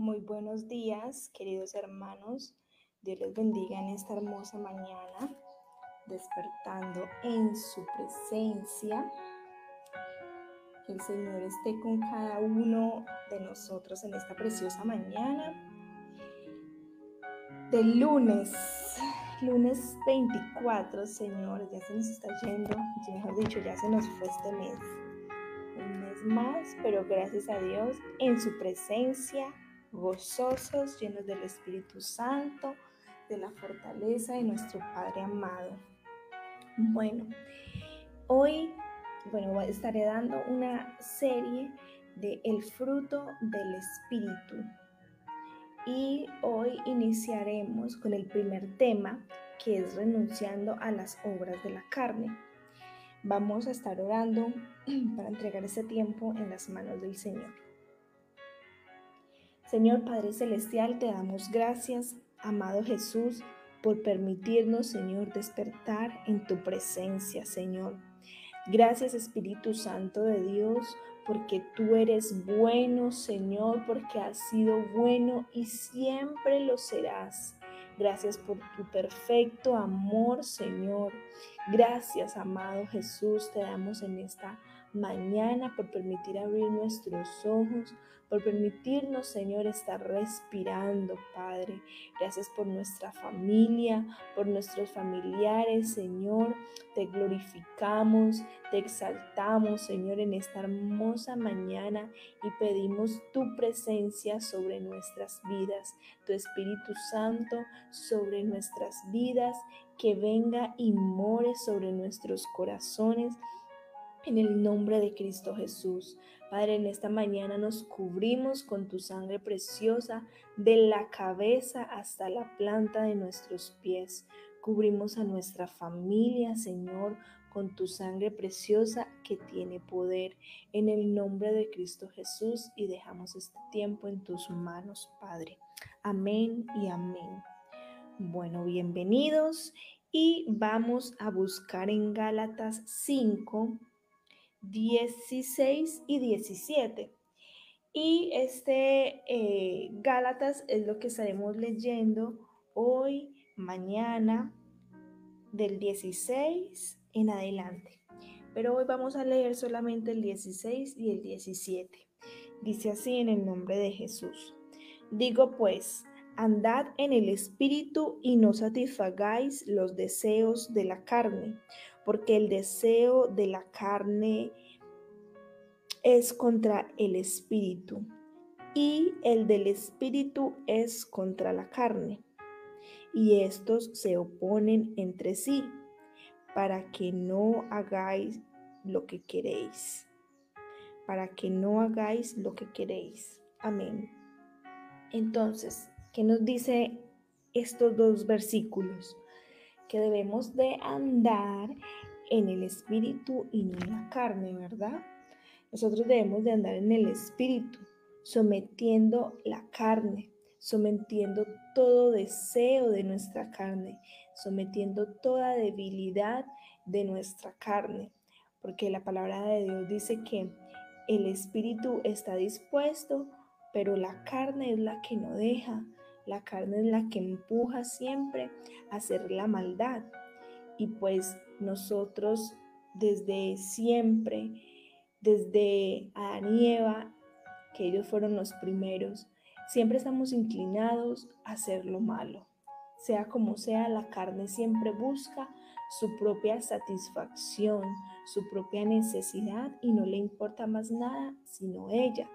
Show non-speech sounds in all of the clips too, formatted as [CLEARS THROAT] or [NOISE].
Muy buenos días, queridos hermanos. Dios les bendiga en esta hermosa mañana, despertando en su presencia. Que el Señor esté con cada uno de nosotros en esta preciosa mañana del lunes, lunes 24, Señor, ya se nos está yendo, mejor dicho, ya se nos fue este mes. Un mes más, pero gracias a Dios en su presencia gozosos, llenos del Espíritu Santo, de la fortaleza de nuestro Padre amado. Bueno, hoy, bueno, estaré dando una serie de El fruto del Espíritu. Y hoy iniciaremos con el primer tema, que es renunciando a las obras de la carne. Vamos a estar orando [CLEARS THROAT] para entregar ese tiempo en las manos del Señor. Señor Padre Celestial, te damos gracias, amado Jesús, por permitirnos, Señor, despertar en tu presencia, Señor. Gracias Espíritu Santo de Dios, porque tú eres bueno, Señor, porque has sido bueno y siempre lo serás. Gracias por tu perfecto amor, Señor. Gracias, amado Jesús, te damos en esta mañana por permitir abrir nuestros ojos, por permitirnos, Señor, estar respirando, Padre. Gracias por nuestra familia, por nuestros familiares, Señor. Te glorificamos, te exaltamos, Señor, en esta hermosa mañana y pedimos tu presencia sobre nuestras vidas, tu Espíritu Santo sobre nuestras vidas, que venga y more sobre nuestros corazones en el nombre de Cristo Jesús. Padre, en esta mañana nos cubrimos con tu sangre preciosa de la cabeza hasta la planta de nuestros pies. Cubrimos a nuestra familia, Señor, con tu sangre preciosa que tiene poder. En el nombre de Cristo Jesús y dejamos este tiempo en tus manos, Padre. Amén y amén. Bueno, bienvenidos y vamos a buscar en Gálatas 5 16 y 17. Y este eh, Gálatas es lo que estaremos leyendo hoy, mañana, del 16 en adelante. Pero hoy vamos a leer solamente el 16 y el 17. Dice así en el nombre de Jesús. Digo pues, andad en el espíritu y no satisfagáis los deseos de la carne porque el deseo de la carne es contra el espíritu y el del espíritu es contra la carne. Y estos se oponen entre sí para que no hagáis lo que queréis. Para que no hagáis lo que queréis. Amén. Entonces, ¿qué nos dice estos dos versículos? Que debemos de andar en el espíritu y no en la carne, ¿verdad? Nosotros debemos de andar en el espíritu, sometiendo la carne, sometiendo todo deseo de nuestra carne, sometiendo toda debilidad de nuestra carne, porque la palabra de Dios dice que el espíritu está dispuesto, pero la carne es la que no deja. La carne es la que empuja siempre a hacer la maldad. Y pues nosotros desde siempre, desde Adán y Eva, que ellos fueron los primeros, siempre estamos inclinados a hacer lo malo. Sea como sea, la carne siempre busca su propia satisfacción, su propia necesidad y no le importa más nada sino ella.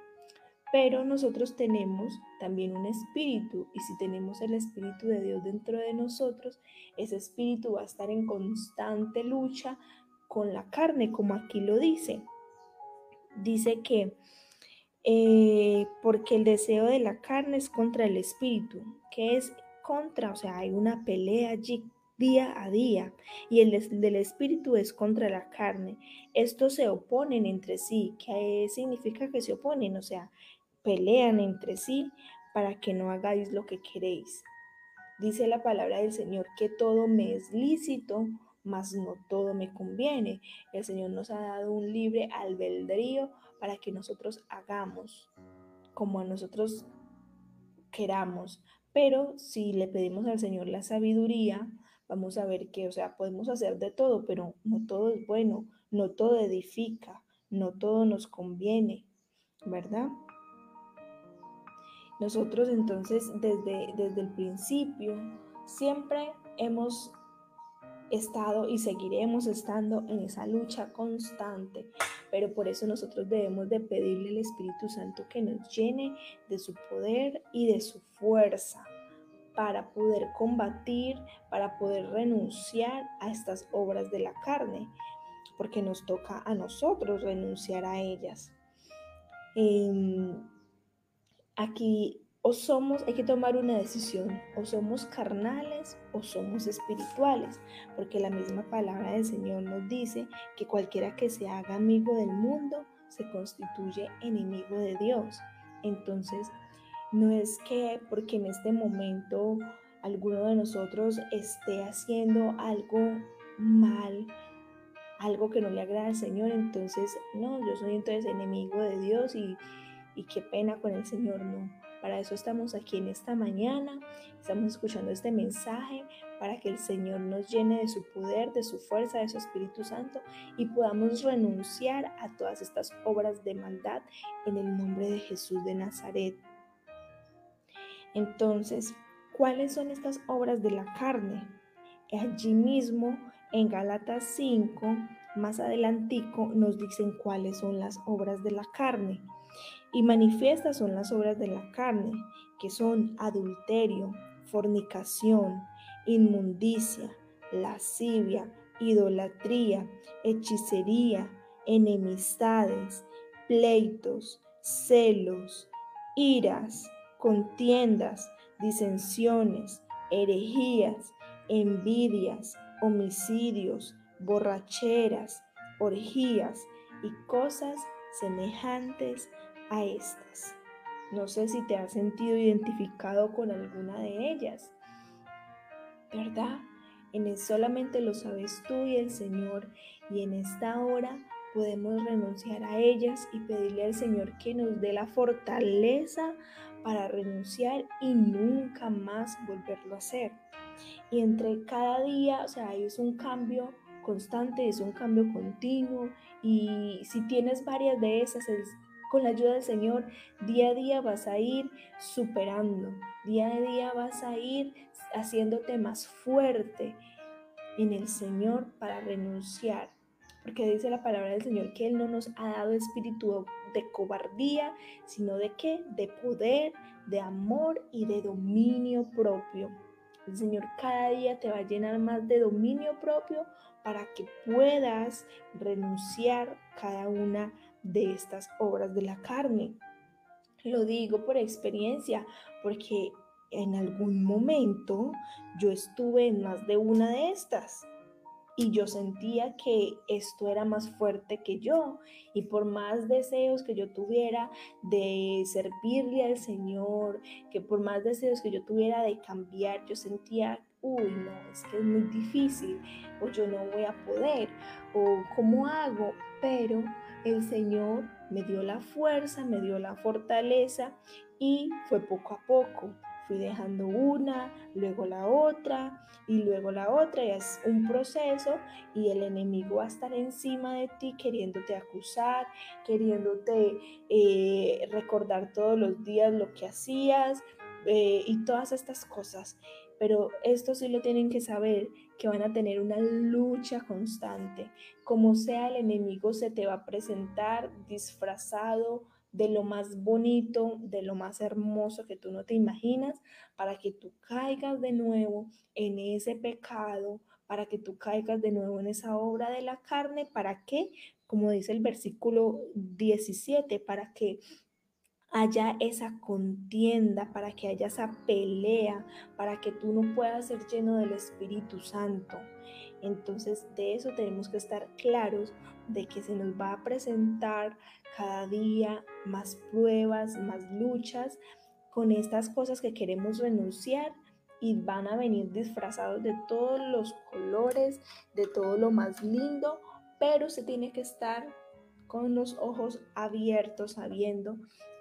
Pero nosotros tenemos también un espíritu y si tenemos el espíritu de Dios dentro de nosotros, ese espíritu va a estar en constante lucha con la carne, como aquí lo dice. Dice que eh, porque el deseo de la carne es contra el espíritu, que es contra, o sea, hay una pelea allí día a día y el del espíritu es contra la carne. Estos se oponen entre sí. ¿Qué significa que se oponen? O sea, pelean entre sí para que no hagáis lo que queréis. Dice la palabra del Señor que todo me es lícito, mas no todo me conviene. El Señor nos ha dado un libre albedrío para que nosotros hagamos como a nosotros queramos. Pero si le pedimos al Señor la sabiduría, vamos a ver que, o sea, podemos hacer de todo, pero no todo es bueno, no todo edifica, no todo nos conviene, ¿verdad? Nosotros entonces desde, desde el principio siempre hemos estado y seguiremos estando en esa lucha constante, pero por eso nosotros debemos de pedirle al Espíritu Santo que nos llene de su poder y de su fuerza para poder combatir, para poder renunciar a estas obras de la carne, porque nos toca a nosotros renunciar a ellas. Em, aquí o somos, hay que tomar una decisión, o somos carnales o somos espirituales, porque la misma palabra del Señor nos dice que cualquiera que se haga amigo del mundo se constituye enemigo de Dios. Entonces, no es que porque en este momento alguno de nosotros esté haciendo algo mal, algo que no le agrada al Señor, entonces, no, yo soy entonces enemigo de Dios y, y qué pena con el Señor, no para eso estamos aquí en esta mañana, estamos escuchando este mensaje para que el Señor nos llene de su poder, de su fuerza, de su Espíritu Santo y podamos renunciar a todas estas obras de maldad en el nombre de Jesús de Nazaret. Entonces, ¿cuáles son estas obras de la carne? Allí mismo en Gálatas 5, más adelantico, nos dicen cuáles son las obras de la carne. Y manifiestas son las obras de la carne, que son adulterio, fornicación, inmundicia, lascivia, idolatría, hechicería, enemistades, pleitos, celos, iras, contiendas, disensiones, herejías, envidias, homicidios, borracheras, orgías y cosas semejantes a estas. No sé si te has sentido identificado con alguna de ellas, ¿verdad? En solamente lo sabes tú y el Señor y en esta hora podemos renunciar a ellas y pedirle al Señor que nos dé la fortaleza para renunciar y nunca más volverlo a hacer. Y entre cada día, o sea, es un cambio constante, es un cambio continuo y si tienes varias de esas, con la ayuda del Señor, día a día vas a ir superando, día a día vas a ir haciéndote más fuerte en el Señor para renunciar. Porque dice la palabra del Señor que Él no nos ha dado espíritu de cobardía, sino de qué? De poder, de amor y de dominio propio. El Señor cada día te va a llenar más de dominio propio para que puedas renunciar cada una de estas obras de la carne. Lo digo por experiencia, porque en algún momento yo estuve en más de una de estas y yo sentía que esto era más fuerte que yo y por más deseos que yo tuviera de servirle al Señor, que por más deseos que yo tuviera de cambiar, yo sentía, uy, no, es que es muy difícil o yo no voy a poder o cómo hago, pero el Señor me dio la fuerza, me dio la fortaleza y fue poco a poco. Fui dejando una, luego la otra y luego la otra y es un proceso y el enemigo va a estar encima de ti queriéndote acusar, queriéndote eh, recordar todos los días lo que hacías eh, y todas estas cosas. Pero esto sí lo tienen que saber, que van a tener una lucha constante. Como sea el enemigo se te va a presentar disfrazado de lo más bonito, de lo más hermoso que tú no te imaginas, para que tú caigas de nuevo en ese pecado, para que tú caigas de nuevo en esa obra de la carne, ¿para qué? Como dice el versículo 17, para que haya esa contienda, para que haya esa pelea, para que tú no puedas ser lleno del Espíritu Santo. Entonces de eso tenemos que estar claros de que se nos va a presentar cada día más pruebas, más luchas con estas cosas que queremos renunciar y van a venir disfrazados de todos los colores, de todo lo más lindo, pero se tiene que estar con los ojos abiertos, sabiendo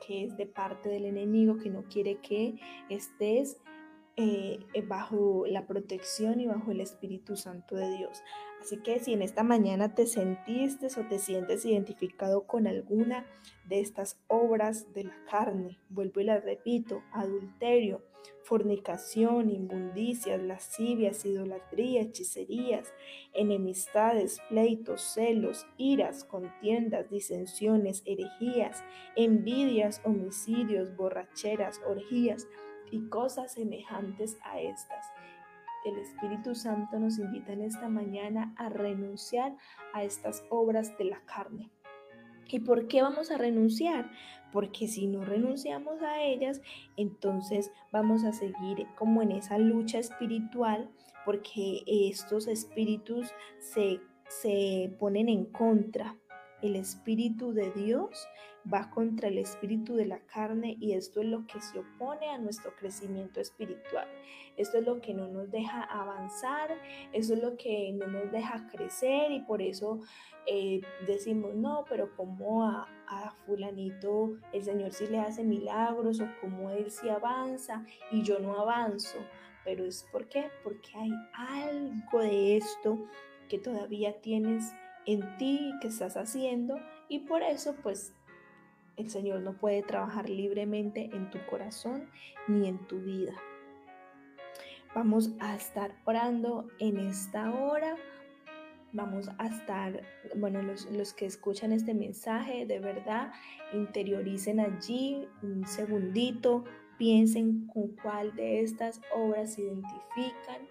que es de parte del enemigo que no quiere que estés eh, bajo la protección y bajo el Espíritu Santo de Dios. Así que si en esta mañana te sentiste o te sientes identificado con alguna de estas obras de la carne, vuelvo y las repito, adulterio, fornicación, inmundicias, lascivias, idolatría, hechicerías, enemistades, pleitos, celos, iras, contiendas, disensiones, herejías, envidias, homicidios, borracheras, orgías y cosas semejantes a estas el Espíritu Santo nos invita en esta mañana a renunciar a estas obras de la carne. ¿Y por qué vamos a renunciar? Porque si no renunciamos a ellas, entonces vamos a seguir como en esa lucha espiritual, porque estos espíritus se, se ponen en contra. El Espíritu de Dios va contra el espíritu de la carne y esto es lo que se opone a nuestro crecimiento espiritual. Esto es lo que no nos deja avanzar, eso es lo que no nos deja crecer y por eso eh, decimos, no, pero como a, fulanito el Señor sí le hace milagros o como Él sí avanza y yo no avanzo. Pero es por qué? Porque hay algo de esto que todavía tienes en ti, que estás haciendo y por eso pues el Señor no puede trabajar libremente en tu corazón ni en tu vida. Vamos a estar orando en esta hora. Vamos a estar, bueno, los, los, que escuchan este mensaje, de verdad, interioricen allí un segundito, piensen con cuál de estas obras se identifican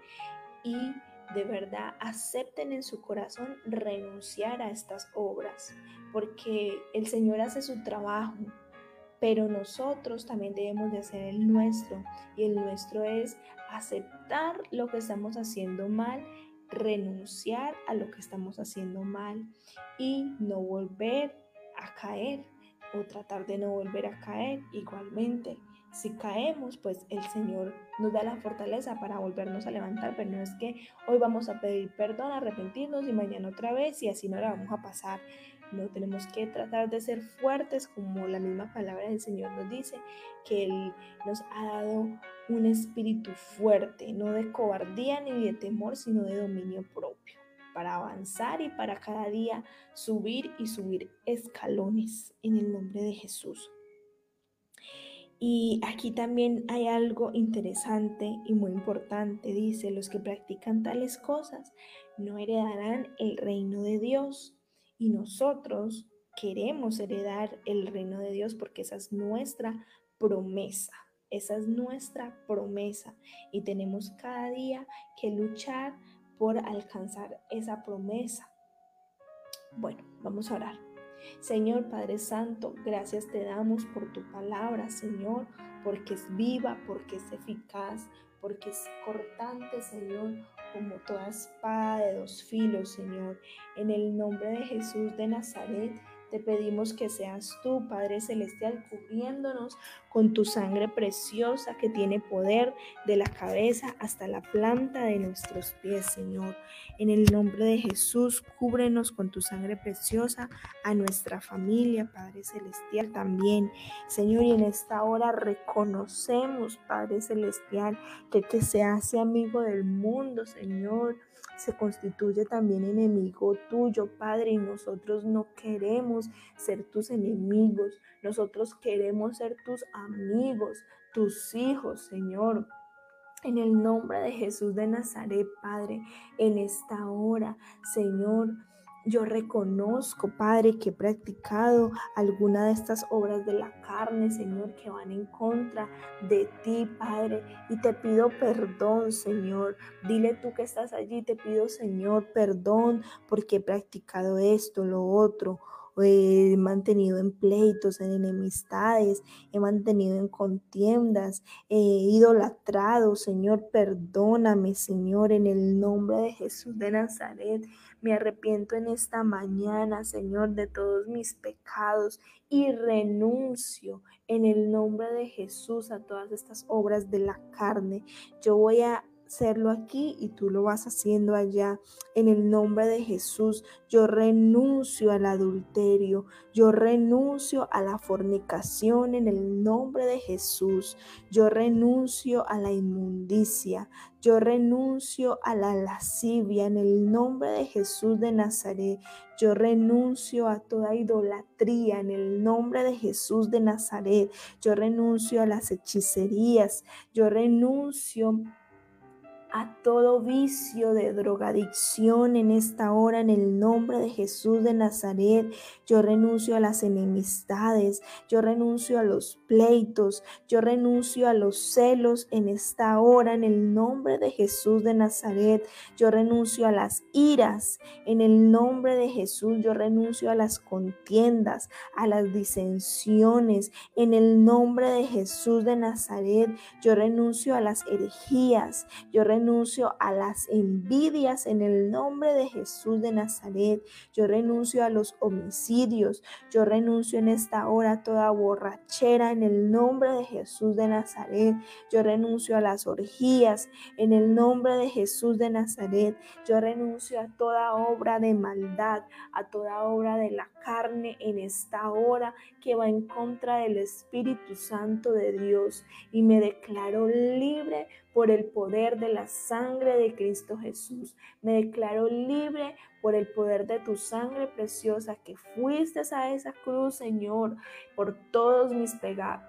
y de verdad acepten en su corazón renunciar a estas obras porque el Señor hace su trabajo, pero nosotros también debemos de hacer el nuestro y el nuestro es aceptar lo que estamos haciendo mal, renunciar a lo que estamos haciendo mal y no volver a caer o tratar de no volver a caer igualmente. Si caemos, pues el Señor nos da la fortaleza para volvernos a levantar, pero no es que hoy vamos a pedir perdón, arrepentirnos y mañana otra vez y así no la vamos a pasar. No tenemos que tratar de ser fuertes como la misma palabra del Señor nos dice, que Él nos ha dado un espíritu fuerte, no de cobardía ni de temor, sino de dominio propio, para avanzar y para cada día subir y subir escalones en el nombre de Jesús. Y aquí también hay algo interesante y muy importante. Dice, los que practican tales cosas no heredarán el reino de Dios. Y nosotros queremos heredar el reino de Dios porque esa es nuestra promesa. Esa es nuestra promesa y tenemos cada día que luchar por alcanzar esa promesa. Bueno, vamos a orar. Señor Padre Santo, gracias te damos por tu palabra, Señor, porque es viva, porque es eficaz, porque es cortante, Señor, como toda espada de dos filos, Señor. En el nombre de Jesús de Nazaret, te pedimos que seas tú, Padre Celestial, cubriéndonos con tu sangre preciosa que tiene poder de la cabeza hasta la planta de nuestros pies, Señor. En el nombre de Jesús, cúbrenos con tu sangre preciosa a nuestra familia, Padre Celestial, también. Señor, y en esta hora reconocemos, Padre Celestial, que te se hace amigo del mundo, Señor se constituye también enemigo tuyo, Padre, y nosotros no queremos ser tus enemigos, nosotros queremos ser tus amigos, tus hijos, Señor. En el nombre de Jesús de Nazaret, Padre, en esta hora, Señor, yo reconozco, Padre, que he practicado alguna de estas obras de la carne, Señor, que van en contra de ti, Padre. Y te pido perdón, Señor. Dile tú que estás allí, te pido, Señor, perdón porque he practicado esto, lo otro he mantenido en pleitos, en enemistades, he mantenido en contiendas, he idolatrado, Señor, perdóname, Señor, en el nombre de Jesús de Nazaret. Me arrepiento en esta mañana, Señor, de todos mis pecados y renuncio en el nombre de Jesús a todas estas obras de la carne. Yo voy a hacerlo aquí y tú lo vas haciendo allá. En el nombre de Jesús, yo renuncio al adulterio, yo renuncio a la fornicación en el nombre de Jesús. Yo renuncio a la inmundicia, yo renuncio a la lascivia en el nombre de Jesús de Nazaret. Yo renuncio a toda idolatría en el nombre de Jesús de Nazaret. Yo renuncio a las hechicerías. Yo renuncio a todo vicio de drogadicción en esta hora en el nombre de Jesús de Nazaret. Yo renuncio a las enemistades, yo renuncio a los pleitos, yo renuncio a los celos en esta hora en el nombre de Jesús de Nazaret. Yo renuncio a las iras en el nombre de Jesús. Yo renuncio a las contiendas, a las disensiones en el nombre de Jesús de Nazaret. Yo renuncio a las herejías. Yo renuncio renuncio a las envidias en el nombre de Jesús de Nazaret. Yo renuncio a los homicidios. Yo renuncio en esta hora a toda borrachera en el nombre de Jesús de Nazaret. Yo renuncio a las orgías en el nombre de Jesús de Nazaret. Yo renuncio a toda obra de maldad, a toda obra de la carne en esta hora que va en contra del Espíritu Santo de Dios y me declaro libre por el poder de la sangre de Cristo Jesús. Me declaro libre por el poder de tu sangre preciosa que fuiste a esa cruz, Señor. Por todos mis,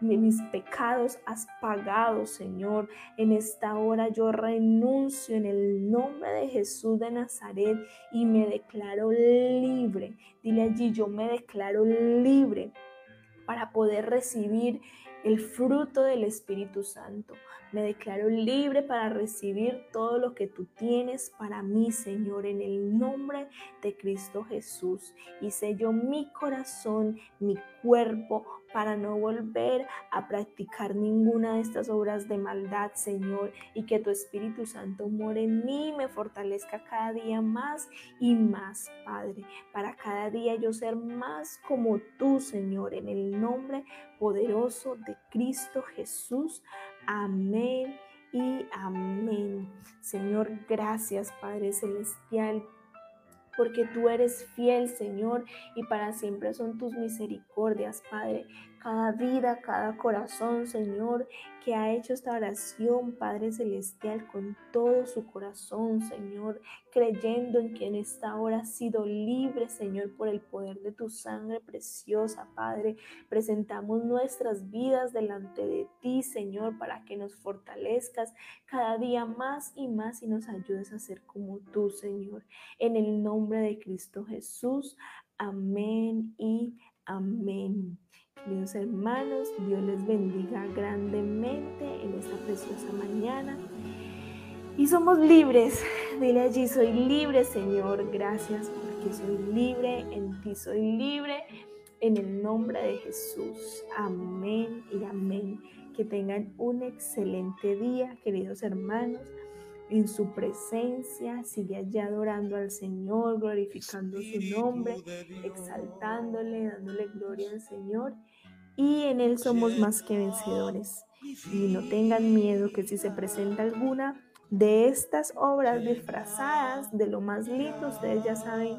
mis pecados has pagado, Señor. En esta hora yo renuncio en el nombre de Jesús de Nazaret y me declaro libre. Dile allí, yo me declaro libre para poder recibir el fruto del Espíritu Santo. Me declaro libre para recibir todo lo que tú tienes para mí, Señor, en el nombre de Cristo Jesús. Y sello mi corazón, mi cuerpo, para no volver a practicar ninguna de estas obras de maldad, Señor, y que tu Espíritu Santo more en mí, me fortalezca cada día más y más, Padre, para cada día yo ser más como tú, Señor, en el nombre poderoso de Cristo Jesús. Amén y amén. Señor, gracias Padre Celestial porque tú eres fiel, Señor, y para siempre son tus misericordias, Padre cada vida, cada corazón, Señor, que ha hecho esta oración, Padre Celestial, con todo su corazón, Señor, creyendo en que en esta hora ha sido libre, Señor, por el poder de tu sangre preciosa, Padre. Presentamos nuestras vidas delante de ti, Señor, para que nos fortalezcas cada día más y más y nos ayudes a ser como tú, Señor. En el nombre de Cristo Jesús. Amén y amén. Queridos hermanos, Dios les bendiga grandemente en esta preciosa mañana. Y somos libres. Dile allí, soy libre, Señor. Gracias porque soy libre. En ti soy libre. En el nombre de Jesús. Amén y amén. Que tengan un excelente día, queridos hermanos. En su presencia, sigue allá adorando al Señor, glorificando su nombre, exaltándole, dándole gloria al Señor y en Él somos más que vencedores. Y no tengan miedo que si se presenta alguna de estas obras disfrazadas de lo más lindo, ustedes ya saben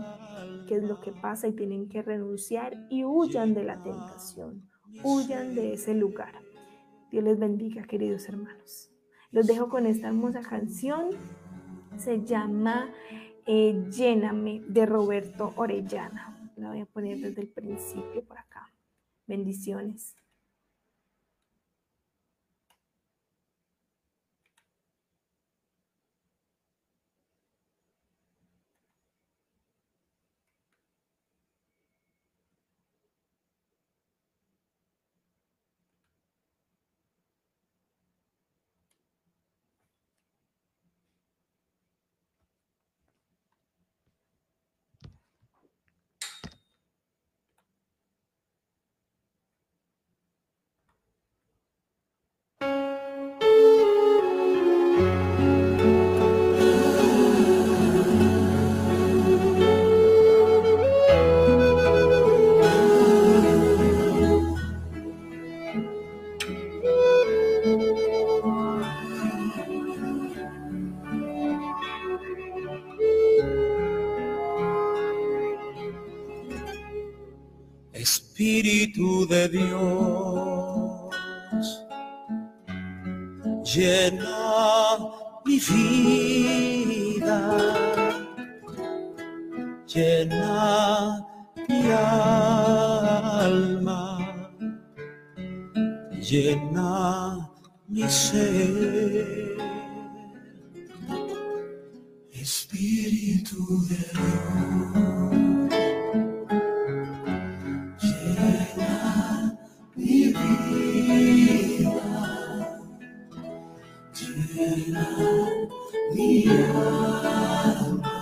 qué es lo que pasa y tienen que renunciar y huyan de la tentación, huyan de ese lugar. Dios les bendiga, queridos hermanos. Los dejo con esta hermosa canción. Se llama eh, Lléname de Roberto Orellana. La voy a poner desde el principio por acá. Bendiciones. Espíritu de Dios, llena mi vida, llena mi alma, llena mi ser. Espíritu de Dios, mi alma,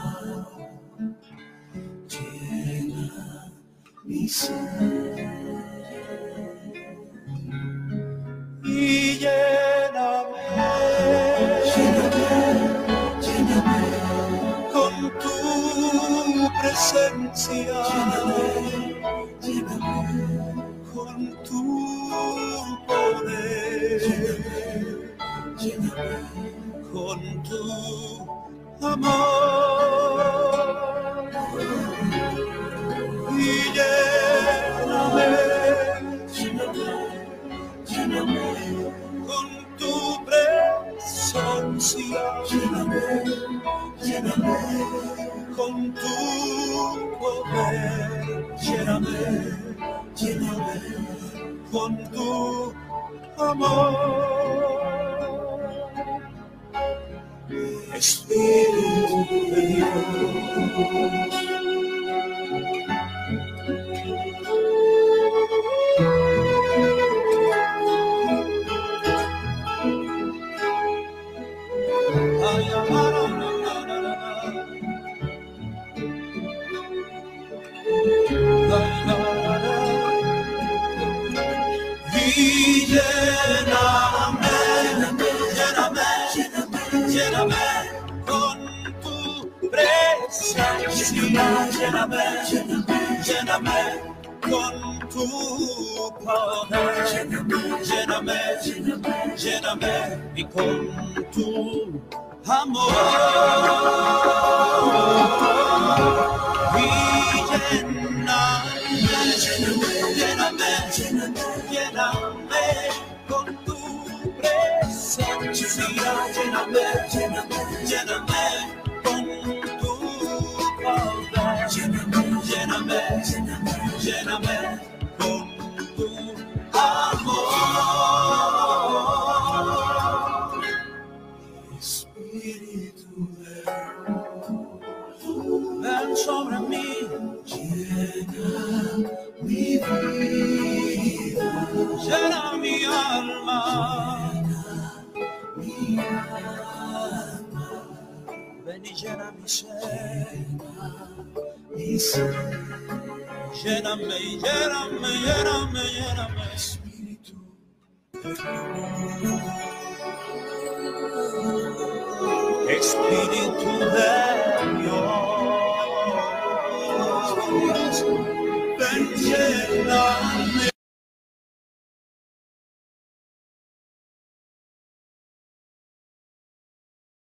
llena mi. Presencia, lléname, con tu poder, lléname, lléname, con tu amor. Espíritu de Dios. Lléname, lléname, lléname con tu amor. Espíritu de ven sobre mí, llena mi vida, llena mi alma, mi alma, ven y llena mi ser, mi ser, lléname, lléname, lléname, lléname, Espíritu de. Espíritu de Dios, ven lléname,